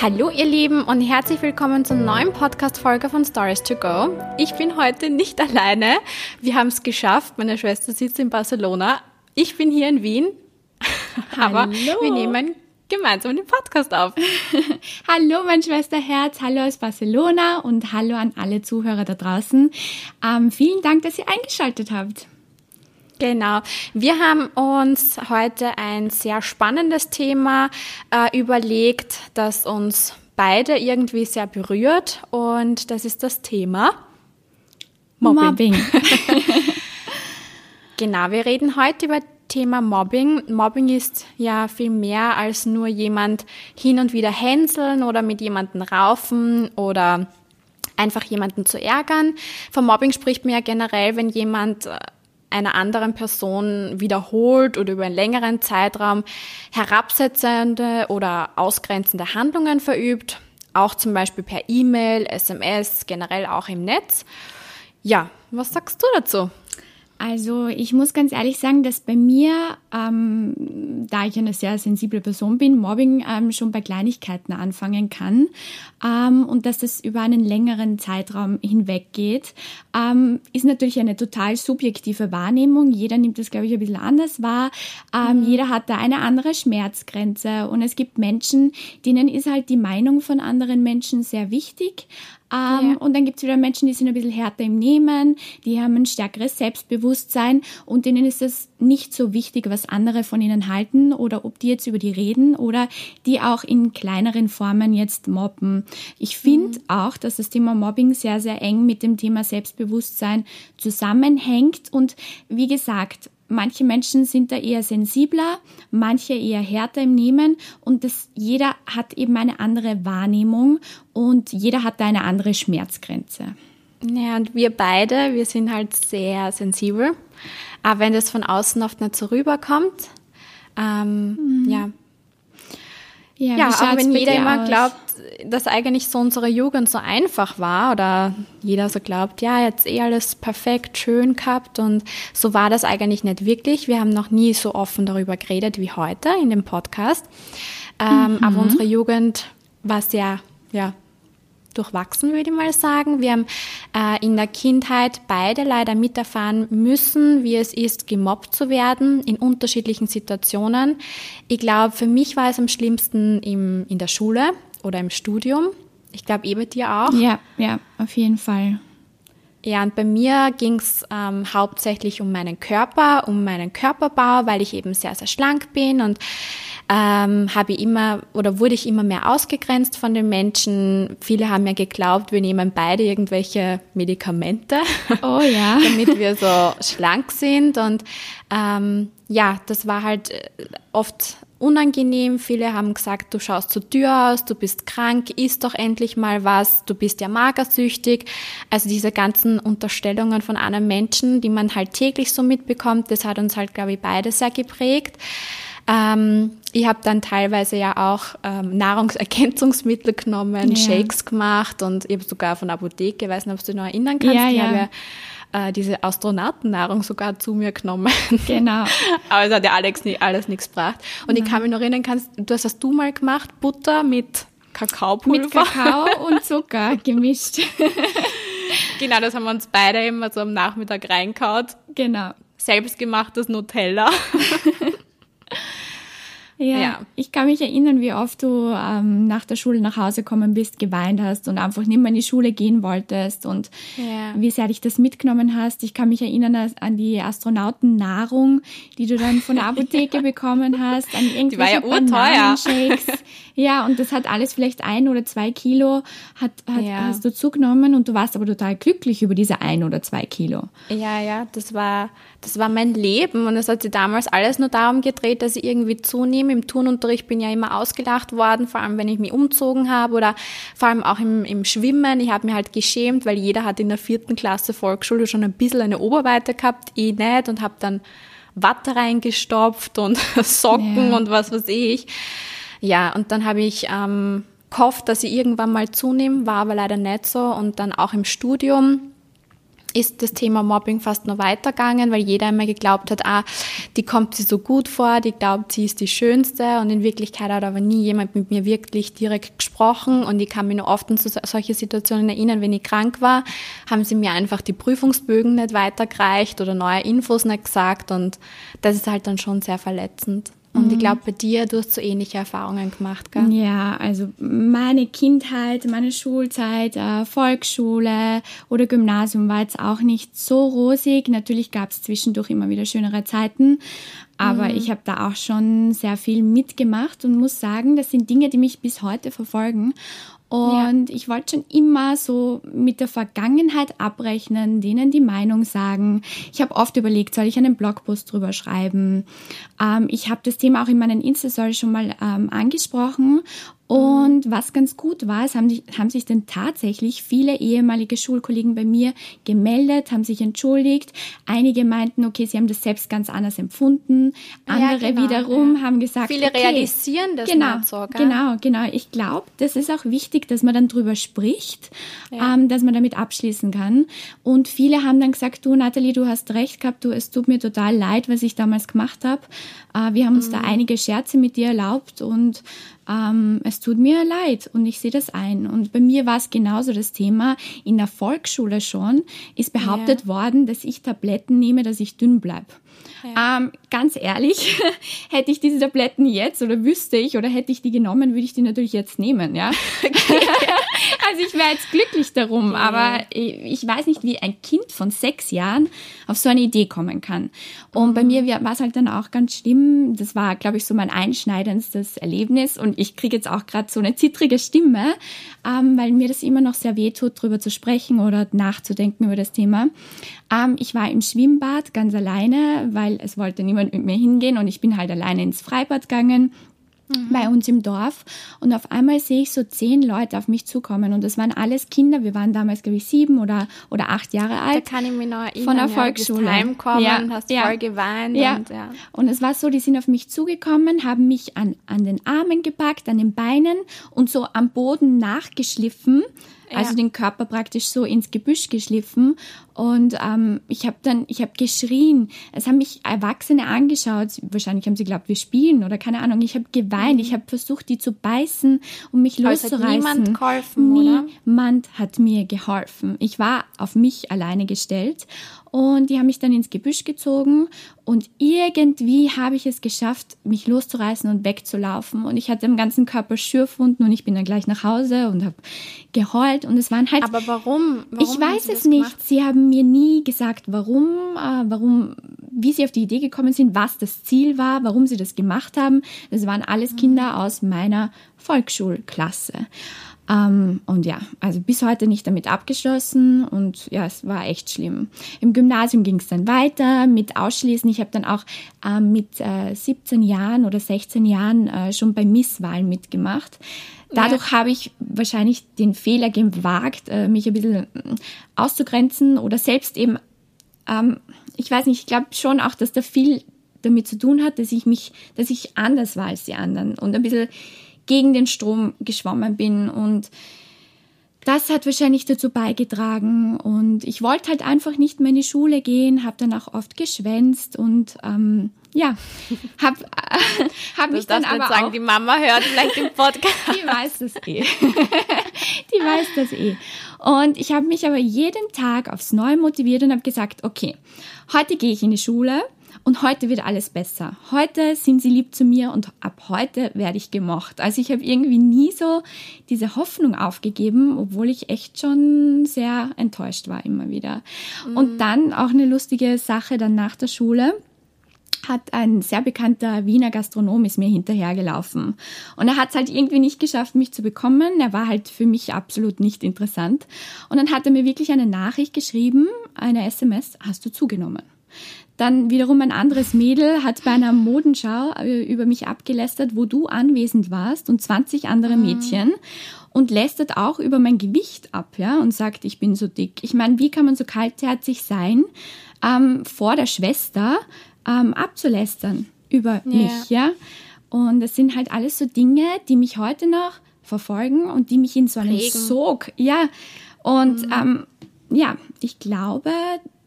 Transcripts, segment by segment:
Hallo ihr Lieben und herzlich willkommen zur neuen Podcast-Folge von Stories to Go. Ich bin heute nicht alleine. Wir haben es geschafft. Meine Schwester sitzt in Barcelona. Ich bin hier in Wien. Aber Hallo. wir nehmen gemeinsam den Podcast auf. hallo mein Schwesterherz, hallo aus Barcelona und hallo an alle Zuhörer da draußen. Ähm, vielen Dank, dass ihr eingeschaltet habt. Genau. Wir haben uns heute ein sehr spannendes Thema äh, überlegt, das uns beide irgendwie sehr berührt und das ist das Thema Mobbing. Mobbing. Genau, wir reden heute über Thema Mobbing. Mobbing ist ja viel mehr als nur jemand hin und wieder hänseln oder mit jemandem raufen oder einfach jemanden zu ärgern. Vom Mobbing spricht man ja generell, wenn jemand äh, einer anderen Person wiederholt oder über einen längeren Zeitraum herabsetzende oder ausgrenzende Handlungen verübt, auch zum Beispiel per E-Mail, SMS, generell auch im Netz. Ja, was sagst du dazu? Also ich muss ganz ehrlich sagen, dass bei mir, ähm, da ich eine sehr sensible Person bin, Mobbing ähm, schon bei Kleinigkeiten anfangen kann ähm, und dass das über einen längeren Zeitraum hinweg geht, ähm, ist natürlich eine total subjektive Wahrnehmung. Jeder nimmt das, glaube ich, ein bisschen anders wahr. Ähm, mhm. Jeder hat da eine andere Schmerzgrenze und es gibt Menschen, denen ist halt die Meinung von anderen Menschen sehr wichtig. Ähm, ja. Und dann gibt es wieder Menschen, die sind ein bisschen härter im Nehmen, die haben ein stärkeres Selbstbewusstsein und denen ist es nicht so wichtig, was andere von ihnen halten oder ob die jetzt über die reden oder die auch in kleineren Formen jetzt mobben. Ich finde mhm. auch, dass das Thema Mobbing sehr, sehr eng mit dem Thema Selbstbewusstsein zusammenhängt und wie gesagt, Manche Menschen sind da eher sensibler, manche eher härter im Nehmen und das, jeder hat eben eine andere Wahrnehmung und jeder hat da eine andere Schmerzgrenze. Ja, und wir beide, wir sind halt sehr sensibel, aber wenn das von außen oft nicht so rüberkommt, ähm, mhm. ja. Ja, ja auch wenn jeder immer glaubt, dass eigentlich so unsere Jugend so einfach war oder jeder so glaubt, ja, jetzt eh alles perfekt, schön gehabt und so war das eigentlich nicht wirklich. Wir haben noch nie so offen darüber geredet wie heute in dem Podcast. Ähm, mhm. Aber unsere Jugend war sehr, ja, durchwachsen, würde ich mal sagen. Wir haben äh, in der Kindheit beide leider miterfahren müssen, wie es ist, gemobbt zu werden in unterschiedlichen Situationen. Ich glaube, für mich war es am schlimmsten im, in der Schule oder im Studium. Ich glaube, eh bei dir auch. Ja, ja, auf jeden Fall. Ja, und bei mir ging es ähm, hauptsächlich um meinen Körper, um meinen Körperbau, weil ich eben sehr, sehr schlank bin und ähm, habe immer oder wurde ich immer mehr ausgegrenzt von den Menschen. Viele haben mir geglaubt, wir nehmen beide irgendwelche Medikamente, oh, ja. damit wir so schlank sind. Und ähm, ja, das war halt äh, oft unangenehm. Viele haben gesagt, du schaust zu Tür aus, du bist krank, isst doch endlich mal was, du bist ja magersüchtig. Also diese ganzen Unterstellungen von einem Menschen, die man halt täglich so mitbekommt, das hat uns halt, glaube ich, beide sehr geprägt. Ähm, ich habe dann teilweise ja auch ähm, Nahrungsergänzungsmittel genommen, ja. Shakes gemacht und ich habe sogar von Apotheke, weiß nicht, ob du dich noch erinnern kannst, ja, ja. Äh, diese Astronautennahrung sogar zu mir genommen. Genau. Aber es hat ja Alex nie, alles nichts gebracht. Und ja. ich kann mich noch erinnern, kannst, du hast das du mal gemacht, Butter mit Kakaopulver. Mit Kakao und Zucker gemischt. genau, das haben wir uns beide immer so am Nachmittag reinkaut. Genau. Selbstgemachtes Nutella. Ja, ja, ich kann mich erinnern, wie oft du ähm, nach der Schule nach Hause gekommen bist, geweint hast und einfach nicht mehr in die Schule gehen wolltest und ja. wie sehr dich das mitgenommen hast. Ich kann mich erinnern an die Astronautennahrung, die du dann von der Apotheke bekommen hast, an irgendwelche die war ja Shakes. Ja, und das hat alles vielleicht ein oder zwei Kilo hat, hat ja. hast du zugenommen und du warst aber total glücklich über diese ein oder zwei Kilo. Ja, ja, das war, das war mein Leben und es hat sich damals alles nur darum gedreht, dass ich irgendwie zunehme Team. Im Turnunterricht bin ja immer ausgelacht worden, vor allem wenn ich mich umzogen habe oder vor allem auch im, im Schwimmen. Ich habe mich halt geschämt, weil jeder hat in der vierten Klasse Volksschule schon ein bisschen eine Oberweite gehabt, ich nicht und habe dann Watte reingestopft und Socken ja. und was weiß ich. Ja, und dann habe ich ähm, gehofft, dass ich irgendwann mal zunehme, war aber leider nicht so. Und dann auch im Studium ist das Thema Mobbing fast nur weitergegangen, weil jeder immer geglaubt hat, ah, die kommt sie so gut vor, die glaubt, sie ist die Schönste. Und in Wirklichkeit hat aber nie jemand mit mir wirklich direkt gesprochen. Und ich kann mich nur oft an so, solche Situationen erinnern, wenn ich krank war, haben sie mir einfach die Prüfungsbögen nicht weitergereicht oder neue Infos nicht gesagt. Und das ist halt dann schon sehr verletzend. Und ich mhm. glaube, bei dir, du hast so ähnliche Erfahrungen gemacht, gell? Ja, also meine Kindheit, meine Schulzeit, äh, Volksschule oder Gymnasium war jetzt auch nicht so rosig. Natürlich gab es zwischendurch immer wieder schönere Zeiten, aber mhm. ich habe da auch schon sehr viel mitgemacht und muss sagen, das sind Dinge, die mich bis heute verfolgen. Und ja. ich wollte schon immer so mit der Vergangenheit abrechnen, denen die Meinung sagen. Ich habe oft überlegt, soll ich einen Blogpost drüber schreiben? Ähm, ich habe das Thema auch in meinen Insta-Story schon mal ähm, angesprochen und was ganz gut war, es haben, haben sich dann tatsächlich viele ehemalige Schulkollegen bei mir gemeldet, haben sich entschuldigt. Einige meinten, okay, sie haben das selbst ganz anders empfunden. Andere ja, genau, wiederum ja. haben gesagt, viele okay, realisieren das genau, so, gell? genau, genau. Ich glaube, das ist auch wichtig, dass man dann drüber spricht, ja. ähm, dass man damit abschließen kann. Und viele haben dann gesagt, du Nathalie, du hast recht gehabt, du, es tut mir total leid, was ich damals gemacht habe. Äh, wir haben uns mhm. da einige Scherze mit dir erlaubt und ähm, es tut mir leid und ich sehe das ein. Und bei mir war es genauso das Thema. In der Volksschule schon ist behauptet ja. worden, dass ich Tabletten nehme, dass ich dünn bleibe. Ja. Ähm, ganz ehrlich, hätte ich diese Tabletten jetzt oder wüsste ich oder hätte ich die genommen, würde ich die natürlich jetzt nehmen, ja. also ich wäre jetzt glücklich darum, okay. aber ich weiß nicht, wie ein Kind von sechs Jahren auf so eine Idee kommen kann. Und mhm. bei mir war es halt dann auch ganz schlimm. Das war, glaube ich, so mein einschneidendstes Erlebnis und ich kriege jetzt auch gerade so eine zittrige Stimme, ähm, weil mir das immer noch sehr weh tut, drüber zu sprechen oder nachzudenken über das Thema. Ähm, ich war im Schwimmbad ganz alleine, weil es wollte niemand mit mir hingehen und ich bin halt alleine ins Freibad gegangen. Mhm. bei uns im Dorf und auf einmal sehe ich so zehn Leute auf mich zukommen und das waren alles Kinder. Wir waren damals glaube ich sieben oder oder acht Jahre alt. Da kann ich mich noch erinnern. Von der Volksschule. Ja, heimkommen, ja, hast ja. voll geweint. Ja. Und, ja. und es war so, die sind auf mich zugekommen, haben mich an an den Armen gepackt, an den Beinen und so am Boden nachgeschliffen also den Körper praktisch so ins Gebüsch geschliffen. Und ähm, ich habe dann, ich habe geschrien. Es haben mich Erwachsene angeschaut. Wahrscheinlich haben sie geglaubt, wir spielen oder keine Ahnung. Ich habe geweint. Mhm. Ich habe versucht, die zu beißen, um mich Aber loszureißen. Es hat niemand geholfen, oder? Niemand hat mir geholfen. Ich war auf mich alleine gestellt und die haben mich dann ins Gebüsch gezogen und irgendwie habe ich es geschafft, mich loszureißen und wegzulaufen. Und ich hatte im ganzen Körper Schürfwunden und ich bin dann gleich nach Hause und habe geheult. Und es waren halt. Aber warum? warum ich weiß es nicht. Gemacht? Sie haben mir nie gesagt, warum, äh, warum, wie sie auf die Idee gekommen sind, was das Ziel war, warum sie das gemacht haben. Das waren alles Kinder aus meiner Volksschulklasse. Ähm, und ja, also bis heute nicht damit abgeschlossen und ja, es war echt schlimm. Im Gymnasium ging es dann weiter mit Ausschließen. Ich habe dann auch ähm, mit äh, 17 Jahren oder 16 Jahren äh, schon bei Misswahlen mitgemacht. Dadurch ja. habe ich wahrscheinlich den Fehler gewagt, äh, mich ein bisschen äh, auszugrenzen oder selbst eben, ähm, ich weiß nicht, ich glaube schon auch, dass da viel damit zu tun hat, dass ich mich, dass ich anders war als die anderen und ein bisschen gegen den Strom geschwommen bin und das hat wahrscheinlich dazu beigetragen und ich wollte halt einfach nicht mehr in die Schule gehen, habe dann auch oft geschwänzt und ähm, ja, habe äh, hab mich dann aber sagen, auch, die Mama hört vielleicht den Podcast. die weiß das eh. die weiß das eh. Und ich habe mich aber jeden Tag aufs Neue motiviert und habe gesagt, okay, heute gehe ich in die Schule und heute wird alles besser. Heute sind sie lieb zu mir und ab heute werde ich gemocht. Also ich habe irgendwie nie so diese Hoffnung aufgegeben, obwohl ich echt schon sehr enttäuscht war immer wieder. Mhm. Und dann auch eine lustige Sache dann nach der Schule hat ein sehr bekannter Wiener Gastronom ist mir hinterhergelaufen. Und er hat es halt irgendwie nicht geschafft, mich zu bekommen. Er war halt für mich absolut nicht interessant. Und dann hat er mir wirklich eine Nachricht geschrieben, eine SMS, hast du zugenommen? Dann wiederum ein anderes Mädel hat bei einer Modenschau äh, über mich abgelästert, wo du anwesend warst und 20 andere mhm. Mädchen und lästert auch über mein Gewicht ab, ja, und sagt, ich bin so dick. Ich meine, wie kann man so kaltherzig sein, ähm, vor der Schwester ähm, abzulästern über ja. mich, ja? Und das sind halt alles so Dinge, die mich heute noch verfolgen und die mich in so einem Sog, ja. Und mhm. ähm, ja, ich glaube,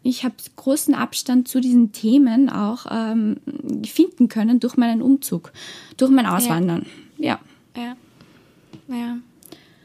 ich habe großen Abstand zu diesen Themen auch ähm, finden können durch meinen Umzug, durch mein Auswandern. Ja. Ja. Ja. ja.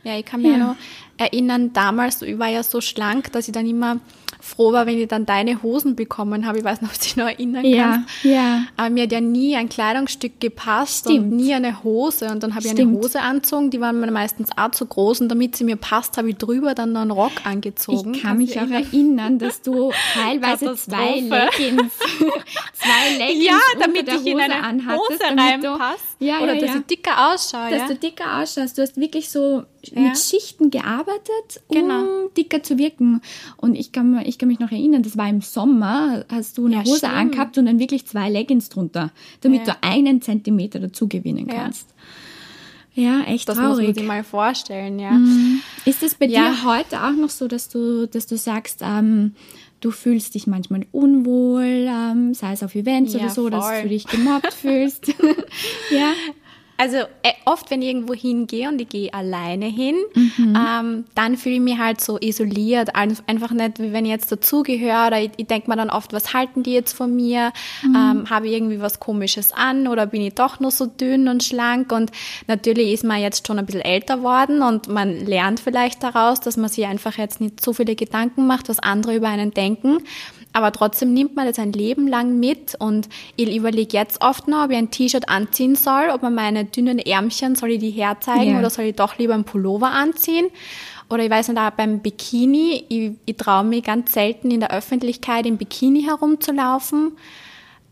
Ja ich kann mich ja. noch erinnern, damals, ich war ja so schlank, dass ich dann immer froh war, wenn ich dann deine Hosen bekommen habe. Ich weiß noch, ob du dich noch erinnern ja, kannst. Ja. Aber mir hat ja nie ein Kleidungsstück gepasst Stimmt. und nie eine Hose. Und dann habe ich eine Hose angezogen, die waren mir meistens auch zu groß. Und damit sie mir passt, habe ich drüber dann noch einen Rock angezogen. Ich kann mich auch erinnern, dass du teilweise zwei Leggings, zwei Leggings ja, damit ich in eine Hose reinpasse. Ja, Oder ja, dass ja. ich dicker ausschaue. Dass ja? du dicker ausschaust. Du hast wirklich so mit Schichten gearbeitet, um genau. dicker zu wirken. Und ich kann, ich kann mich noch erinnern, das war im Sommer, hast du eine Hose stimmt. angehabt und dann wirklich zwei Leggings drunter, damit du einen Zentimeter dazu gewinnen kannst. Ja, echt das traurig. Das muss man sich mal vorstellen, ja. Mhm. Ist es bei dir heute auch noch so, dass du, dass du sagst, ähm, du fühlst dich manchmal unwohl, ähm, sei es auf Events ja, oder so, voll. dass du dich gemobbt fühlst. ja. Also äh, oft, wenn ich irgendwo hingehe und ich gehe alleine hin, mhm. ähm, dann fühle ich mich halt so isoliert. Einfach nicht, wie wenn ich jetzt dazugehöre. Oder ich, ich denke mir dann oft, was halten die jetzt von mir? Mhm. Ähm, Habe ich irgendwie was Komisches an oder bin ich doch nur so dünn und schlank? Und natürlich ist man jetzt schon ein bisschen älter worden und man lernt vielleicht daraus, dass man sich einfach jetzt nicht so viele Gedanken macht, was andere über einen denken. Aber trotzdem nimmt man das ein Leben lang mit und ich überlege jetzt oft noch, ob ich ein T-Shirt anziehen soll, ob man meine dünnen Ärmchen, soll ich die herzeigen yeah. oder soll ich doch lieber einen Pullover anziehen? Oder ich weiß nicht, auch beim Bikini, ich, ich traue mich ganz selten in der Öffentlichkeit im Bikini herumzulaufen.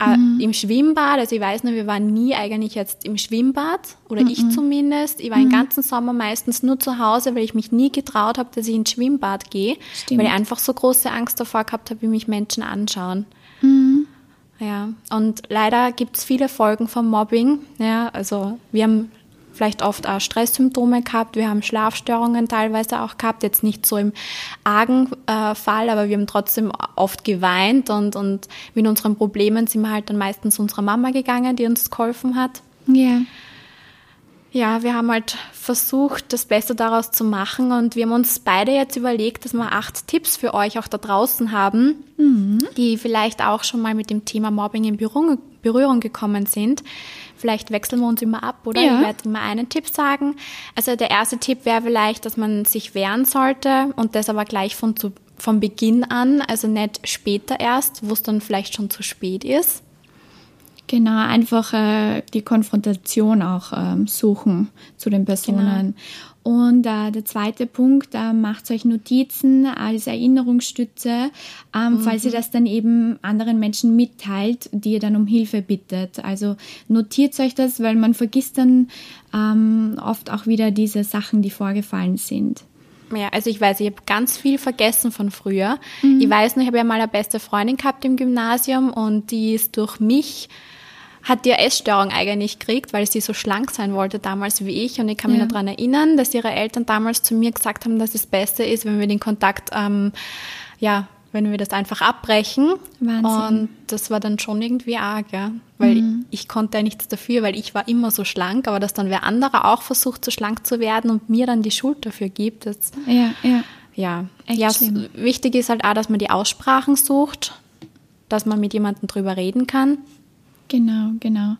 Äh, mhm. Im Schwimmbad, also ich weiß noch, wir waren nie eigentlich jetzt im Schwimmbad, oder mhm. ich zumindest. Ich war mhm. den ganzen Sommer meistens nur zu Hause, weil ich mich nie getraut habe, dass ich ins Schwimmbad gehe, Stimmt. weil ich einfach so große Angst davor gehabt habe, wie mich Menschen anschauen. Mhm. Ja, und leider gibt es viele Folgen vom Mobbing. Ja, also wir haben vielleicht oft auch Stresssymptome gehabt. Wir haben Schlafstörungen teilweise auch gehabt, jetzt nicht so im argen äh, Fall, aber wir haben trotzdem oft geweint und, und mit unseren Problemen sind wir halt dann meistens unserer Mama gegangen, die uns geholfen hat. Ja. Yeah. Ja, wir haben halt versucht, das Beste daraus zu machen und wir haben uns beide jetzt überlegt, dass wir acht Tipps für euch auch da draußen haben, mhm. die vielleicht auch schon mal mit dem Thema Mobbing in Berührung, Berührung gekommen sind. Vielleicht wechseln wir uns immer ab, oder? Ja. Ich werde immer einen Tipp sagen. Also der erste Tipp wäre vielleicht, dass man sich wehren sollte und das aber gleich von zu, von Beginn an, also nicht später erst, wo es dann vielleicht schon zu spät ist. Genau, einfach äh, die Konfrontation auch ähm, suchen zu den Personen. Genau. Und äh, der zweite Punkt, äh, macht euch Notizen als Erinnerungsstütze, ähm, mhm. falls ihr das dann eben anderen Menschen mitteilt, die ihr dann um Hilfe bittet. Also notiert euch das, weil man vergisst dann ähm, oft auch wieder diese Sachen, die vorgefallen sind. Ja, also ich weiß, ich habe ganz viel vergessen von früher. Mhm. Ich weiß noch, ich habe ja mal eine beste Freundin gehabt im Gymnasium und die ist durch mich hat die Essstörung eigentlich gekriegt, weil sie so schlank sein wollte damals wie ich. Und ich kann mich ja. noch daran erinnern, dass ihre Eltern damals zu mir gesagt haben, dass es besser ist, wenn wir den Kontakt, ähm, ja, wenn wir das einfach abbrechen. Wahnsinn. Und das war dann schon irgendwie arg, ja. Weil mhm. ich, ich, konnte ja nichts dafür, weil ich war immer so schlank, aber dass dann wer anderer auch versucht, so schlank zu werden und mir dann die Schuld dafür gibt, das, ja, ja. Ja, ja wichtig ist halt auch, dass man die Aussprachen sucht, dass man mit jemandem drüber reden kann. Genau, genau.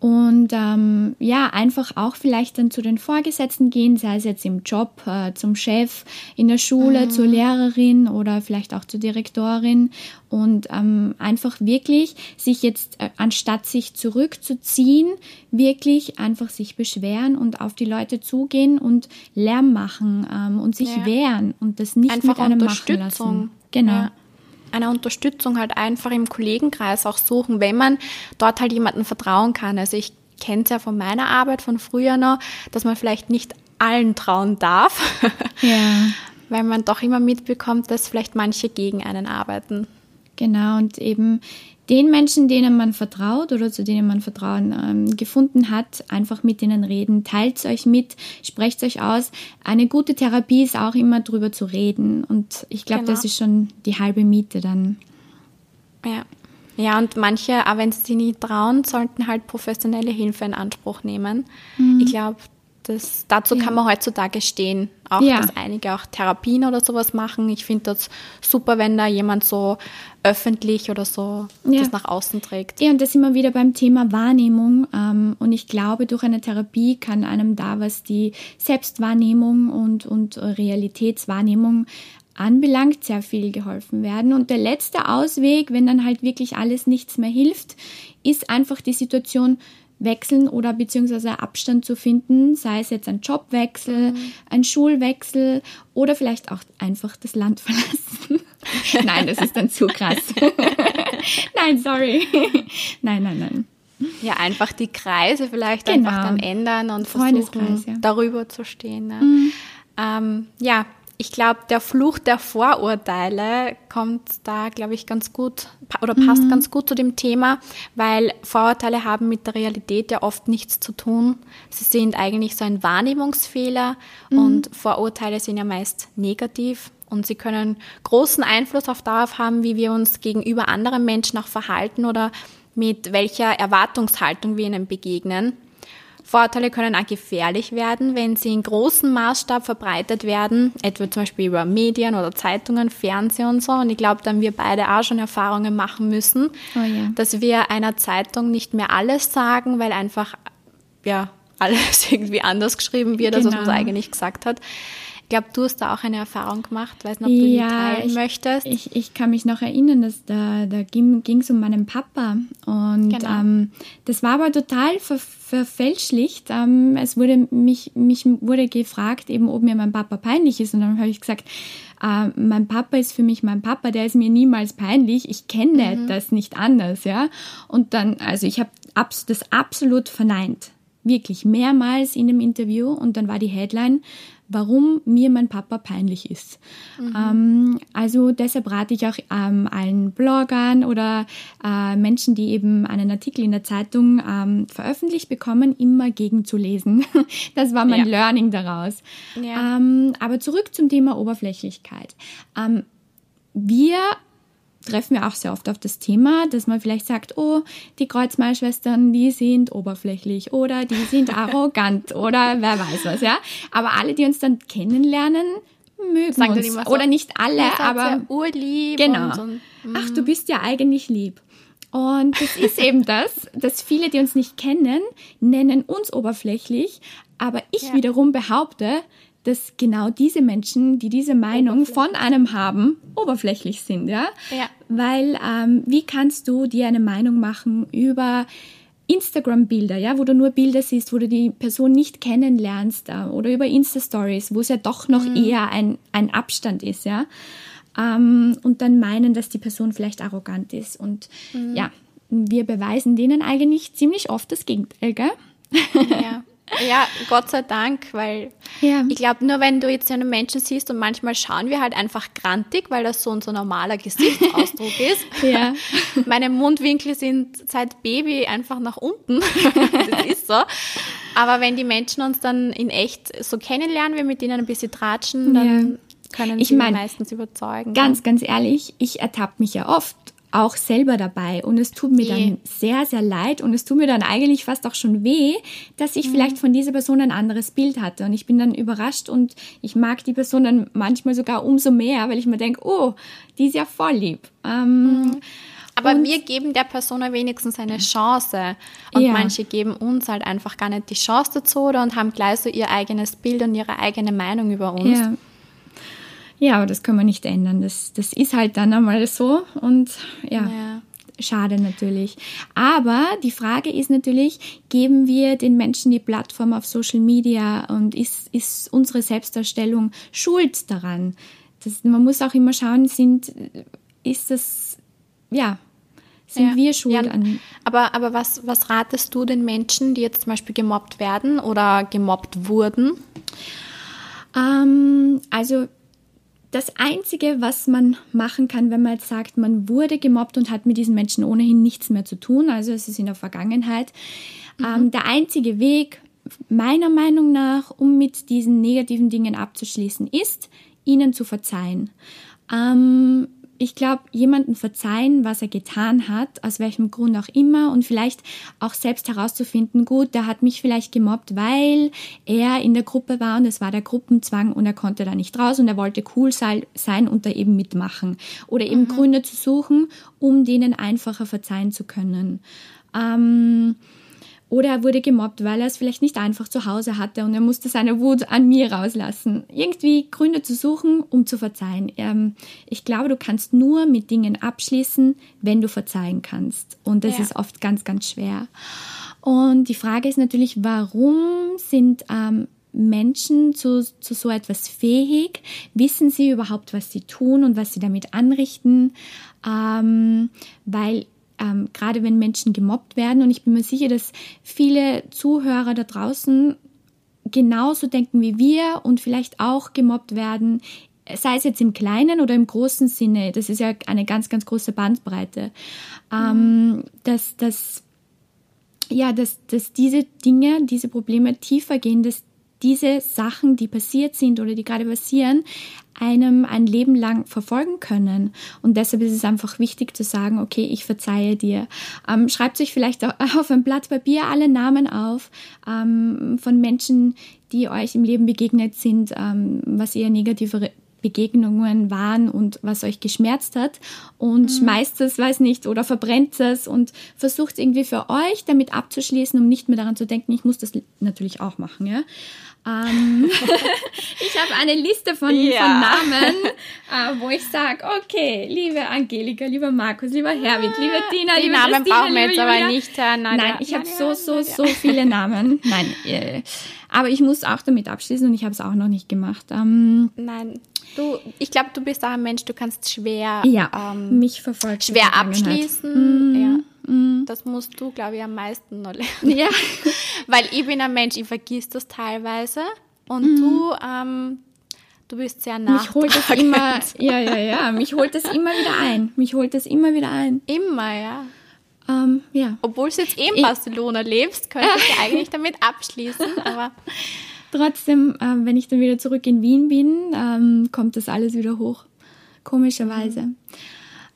Und ähm, ja, einfach auch vielleicht dann zu den Vorgesetzten gehen, sei es jetzt im Job, äh, zum Chef, in der Schule, mhm. zur Lehrerin oder vielleicht auch zur Direktorin und ähm, einfach wirklich sich jetzt, äh, anstatt sich zurückzuziehen, wirklich einfach sich beschweren und auf die Leute zugehen und Lärm machen ähm, und sich ja. wehren und das nicht einfach mit einem machen lassen. Genau. Ja eine Unterstützung halt einfach im Kollegenkreis auch suchen, wenn man dort halt jemanden vertrauen kann. Also ich kenne es ja von meiner Arbeit von früher noch, dass man vielleicht nicht allen trauen darf, ja. weil man doch immer mitbekommt, dass vielleicht manche gegen einen arbeiten. Genau, und eben den Menschen, denen man vertraut oder zu denen man Vertrauen ähm, gefunden hat, einfach mit denen reden. Teilt euch mit, sprecht euch aus. Eine gute Therapie ist auch immer drüber zu reden. Und ich glaube, genau. das ist schon die halbe Miete dann. Ja. Ja, und manche, auch wenn sie sich nicht trauen, sollten halt professionelle Hilfe in Anspruch nehmen. Mhm. Ich glaube, das, dazu ja. kann man heutzutage stehen. Auch, ja. dass einige auch Therapien oder sowas machen. Ich finde das super, wenn da jemand so öffentlich oder so ja. das nach außen trägt. Ja, und das sind wir wieder beim Thema Wahrnehmung. Ähm, und ich glaube, durch eine Therapie kann einem da, was die Selbstwahrnehmung und, und Realitätswahrnehmung anbelangt, sehr viel geholfen werden. Und der letzte Ausweg, wenn dann halt wirklich alles nichts mehr hilft, ist einfach die Situation wechseln oder beziehungsweise Abstand zu finden, sei es jetzt ein Jobwechsel, mhm. ein Schulwechsel oder vielleicht auch einfach das Land verlassen. nein, das ist dann zu krass. nein, sorry. nein, nein, nein. Ja, einfach die Kreise vielleicht genau. einfach dann ändern und versuchen, ja. darüber zu stehen. Ne? Mhm. Ähm, ja, ich glaube, der Fluch der Vorurteile kommt da, glaube ich, ganz gut oder passt mhm. ganz gut zu dem Thema, weil Vorurteile haben mit der Realität ja oft nichts zu tun. Sie sind eigentlich so ein Wahrnehmungsfehler mhm. und Vorurteile sind ja meist negativ und sie können großen Einfluss auf darauf haben, wie wir uns gegenüber anderen Menschen auch verhalten oder mit welcher Erwartungshaltung wir ihnen begegnen. Vorurteile können auch gefährlich werden, wenn sie in großem Maßstab verbreitet werden, etwa zum Beispiel über Medien oder Zeitungen, Fernsehen und so. Und ich glaube, da haben wir beide auch schon Erfahrungen machen müssen, oh ja. dass wir einer Zeitung nicht mehr alles sagen, weil einfach ja alles irgendwie anders geschrieben wird, genau. als was man genau. eigentlich gesagt hat. Ich glaube, du hast da auch eine Erfahrung gemacht. Weiß nicht, ob du ja, die teilen ich, möchtest. Ich, ich kann mich noch erinnern, dass da, da ging es um meinen Papa. Und genau. ähm, das war aber total ver, verfälschlicht. Ähm, es wurde mich, mich wurde gefragt, eben, ob mir mein Papa peinlich ist. Und dann habe ich gesagt, äh, mein Papa ist für mich mein Papa, der ist mir niemals peinlich. Ich kenne mhm. das nicht anders, ja. Und dann, also ich habe das absolut verneint wirklich mehrmals in dem Interview und dann war die Headline, warum mir mein Papa peinlich ist. Mhm. Ähm, also deshalb rate ich auch ähm, allen Bloggern oder äh, Menschen, die eben einen Artikel in der Zeitung ähm, veröffentlicht bekommen, immer gegenzulesen. das war mein ja. Learning daraus. Ja. Ähm, aber zurück zum Thema Oberflächlichkeit. Ähm, wir treffen wir auch sehr oft auf das Thema, dass man vielleicht sagt, oh, die Kreuzmalschwestern, die sind oberflächlich oder die sind arrogant oder wer weiß was, ja. Aber alle, die uns dann kennenlernen, mögen Sagen uns. So, oder nicht alle, aber urlieb. Genau. Und, und, Ach, du bist ja eigentlich lieb. Und das ist eben das, dass viele, die uns nicht kennen, nennen uns oberflächlich, aber ich ja. wiederum behaupte, dass genau diese Menschen, die diese Meinung von einem haben, oberflächlich sind, ja? ja. Weil ähm, wie kannst du dir eine Meinung machen über Instagram-Bilder, ja, wo du nur Bilder siehst, wo du die Person nicht kennenlernst äh, oder über Insta-Stories, wo es ja doch noch mhm. eher ein, ein Abstand ist, ja? Ähm, und dann meinen, dass die Person vielleicht arrogant ist und mhm. ja, wir beweisen denen eigentlich ziemlich oft das Gegenteil, gell? Ja. Ja, Gott sei Dank, weil ja. ich glaube, nur wenn du jetzt einen Menschen siehst und manchmal schauen wir halt einfach grantig, weil das so unser normaler Gesichtsausdruck ist. Ja. Meine Mundwinkel sind seit Baby einfach nach unten. das ist so. Aber wenn die Menschen uns dann in echt so kennenlernen, wir mit ihnen ein bisschen tratschen, dann ja. können sie ich mein, meistens überzeugen. Ganz, ganz ehrlich, ich ertappe mich ja oft auch selber dabei. Und es tut mir Je. dann sehr, sehr leid und es tut mir dann eigentlich fast auch schon weh, dass ich mhm. vielleicht von dieser Person ein anderes Bild hatte. Und ich bin dann überrascht und ich mag die Person dann manchmal sogar umso mehr, weil ich mir denke, oh, die ist ja voll lieb. Ähm, mhm. Aber und wir geben der Person wenigstens eine Chance. Und ja. manche geben uns halt einfach gar nicht die Chance dazu oder und haben gleich so ihr eigenes Bild und ihre eigene Meinung über uns. Ja. Ja, aber das können wir nicht ändern. Das, das ist halt dann einmal so und ja, ja. schade natürlich. Aber die Frage ist natürlich, geben wir den Menschen die Plattform auf Social Media und ist, ist unsere Selbstdarstellung schuld daran? Das, man muss auch immer schauen, sind, ist das, ja, sind ja. wir schuld ja, an. Aber, aber was, was ratest du den Menschen, die jetzt zum Beispiel gemobbt werden oder gemobbt wurden? Ähm, also das Einzige, was man machen kann, wenn man jetzt sagt, man wurde gemobbt und hat mit diesen Menschen ohnehin nichts mehr zu tun, also es ist in der Vergangenheit, mhm. ähm, der einzige Weg, meiner Meinung nach, um mit diesen negativen Dingen abzuschließen, ist, ihnen zu verzeihen. Ähm, ich glaube, jemanden verzeihen, was er getan hat, aus welchem Grund auch immer und vielleicht auch selbst herauszufinden, gut, der hat mich vielleicht gemobbt, weil er in der Gruppe war und es war der Gruppenzwang und er konnte da nicht raus und er wollte cool sein und da eben mitmachen. Oder eben mhm. Gründe zu suchen, um denen einfacher verzeihen zu können. Ähm, oder er wurde gemobbt, weil er es vielleicht nicht einfach zu Hause hatte und er musste seine Wut an mir rauslassen. Irgendwie Gründe zu suchen, um zu verzeihen. Ähm, ich glaube, du kannst nur mit Dingen abschließen, wenn du verzeihen kannst. Und das ja. ist oft ganz, ganz schwer. Und die Frage ist natürlich, warum sind ähm, Menschen zu, zu so etwas fähig? Wissen sie überhaupt, was sie tun und was sie damit anrichten? Ähm, weil ähm, gerade wenn Menschen gemobbt werden. Und ich bin mir sicher, dass viele Zuhörer da draußen genauso denken wie wir und vielleicht auch gemobbt werden, sei es jetzt im kleinen oder im großen Sinne. Das ist ja eine ganz, ganz große Bandbreite. Ähm, mhm. dass, dass, ja, dass, dass diese Dinge, diese Probleme tiefer gehen, dass diese Sachen, die passiert sind oder die gerade passieren, einem ein Leben lang verfolgen können. Und deshalb ist es einfach wichtig zu sagen, okay, ich verzeihe dir. Ähm, schreibt euch vielleicht auf ein Blatt Papier alle Namen auf ähm, von Menschen, die euch im Leben begegnet sind, ähm, was eher negative Begegnungen waren und was euch geschmerzt hat und mhm. schmeißt es, weiß nicht, oder verbrennt es und versucht irgendwie für euch damit abzuschließen, um nicht mehr daran zu denken, ich muss das natürlich auch machen, ja. Ähm, ich habe eine Liste von, ja. von Namen, äh, wo ich sage, okay, liebe Angelika, lieber Markus, lieber Herwig, liebe Tina, Die liebe Namen Christina, brauchen wir jetzt aber nicht. Äh, nein, nein ich habe so, so, so viele Namen. Nein, äh, aber ich muss auch damit abschließen und ich habe es auch noch nicht gemacht. Ähm, nein, du, ich glaube, du bist auch ein Mensch, du kannst schwer, ja, ähm, mich verfolgt schwer abschließen. Mm. Ja. Mhm. Das musst du, glaube ich, am meisten noch lernen. Ja. Weil ich bin ein Mensch, ich vergiss das teilweise. Und mhm. du, ähm, du bist sehr nah. Mich holt das immer, ja, ja, ja, mich holt das immer wieder ein. Mich holt das immer wieder ein. Immer, ja. Ähm, ja. Obwohl du jetzt eh in Barcelona lebst, könnte ich eigentlich damit abschließen, aber... Trotzdem, äh, wenn ich dann wieder zurück in Wien bin, ähm, kommt das alles wieder hoch. Komischerweise. Mhm.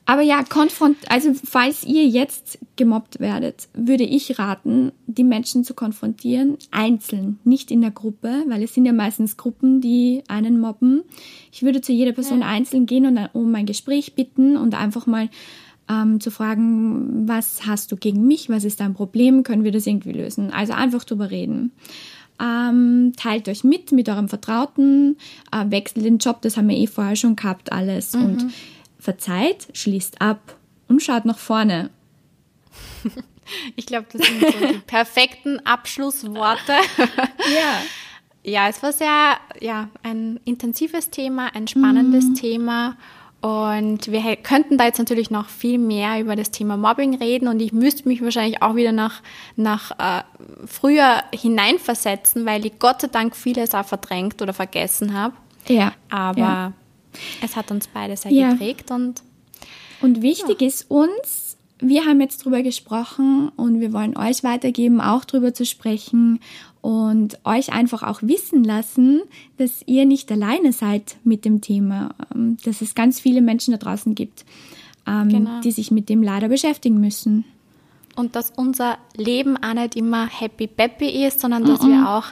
Aber ja, konfront, also falls ihr jetzt gemobbt werdet, würde ich raten, die Menschen zu konfrontieren, einzeln, nicht in der Gruppe, weil es sind ja meistens Gruppen, die einen mobben. Ich würde zu jeder Person ja. einzeln gehen und um ein Gespräch bitten und einfach mal ähm, zu fragen, was hast du gegen mich, was ist dein Problem, können wir das irgendwie lösen? Also einfach drüber reden. Ähm, teilt euch mit mit eurem Vertrauten, äh, wechselt den Job, das haben wir eh vorher schon gehabt, alles. Mhm. Und verzeiht, schließt ab und schaut nach vorne. Ich glaube, das sind so die perfekten Abschlussworte. Ja. Ja, es war sehr, ja, ein intensives Thema, ein spannendes mhm. Thema. Und wir könnten da jetzt natürlich noch viel mehr über das Thema Mobbing reden und ich müsste mich wahrscheinlich auch wieder nach, nach äh, früher hineinversetzen, weil ich Gott sei Dank vieles auch verdrängt oder vergessen habe. Ja. Aber ja. Es hat uns beide sehr ja. geprägt und. Und wichtig ja. ist uns, wir haben jetzt drüber gesprochen und wir wollen euch weitergeben, auch drüber zu sprechen und euch einfach auch wissen lassen, dass ihr nicht alleine seid mit dem Thema, ähm, dass es ganz viele Menschen da draußen gibt, ähm, genau. die sich mit dem leider beschäftigen müssen. Und dass unser Leben auch nicht immer happy peppy ist, sondern dass mm -mm. wir auch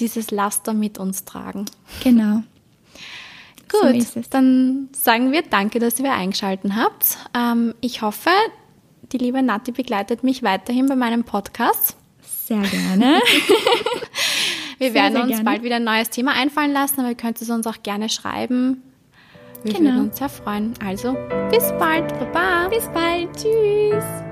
dieses Laster mit uns tragen. Genau. Gut, so dann sagen wir danke, dass ihr eingeschaltet habt. Ähm, ich hoffe, die liebe Nati begleitet mich weiterhin bei meinem Podcast. Sehr gerne. wir sehr, werden sehr uns gerne. bald wieder ein neues Thema einfallen lassen, aber ihr könnt es uns auch gerne schreiben. Wir genau. würden uns sehr freuen. Also, bis bald. Baba. Bis bald. Tschüss.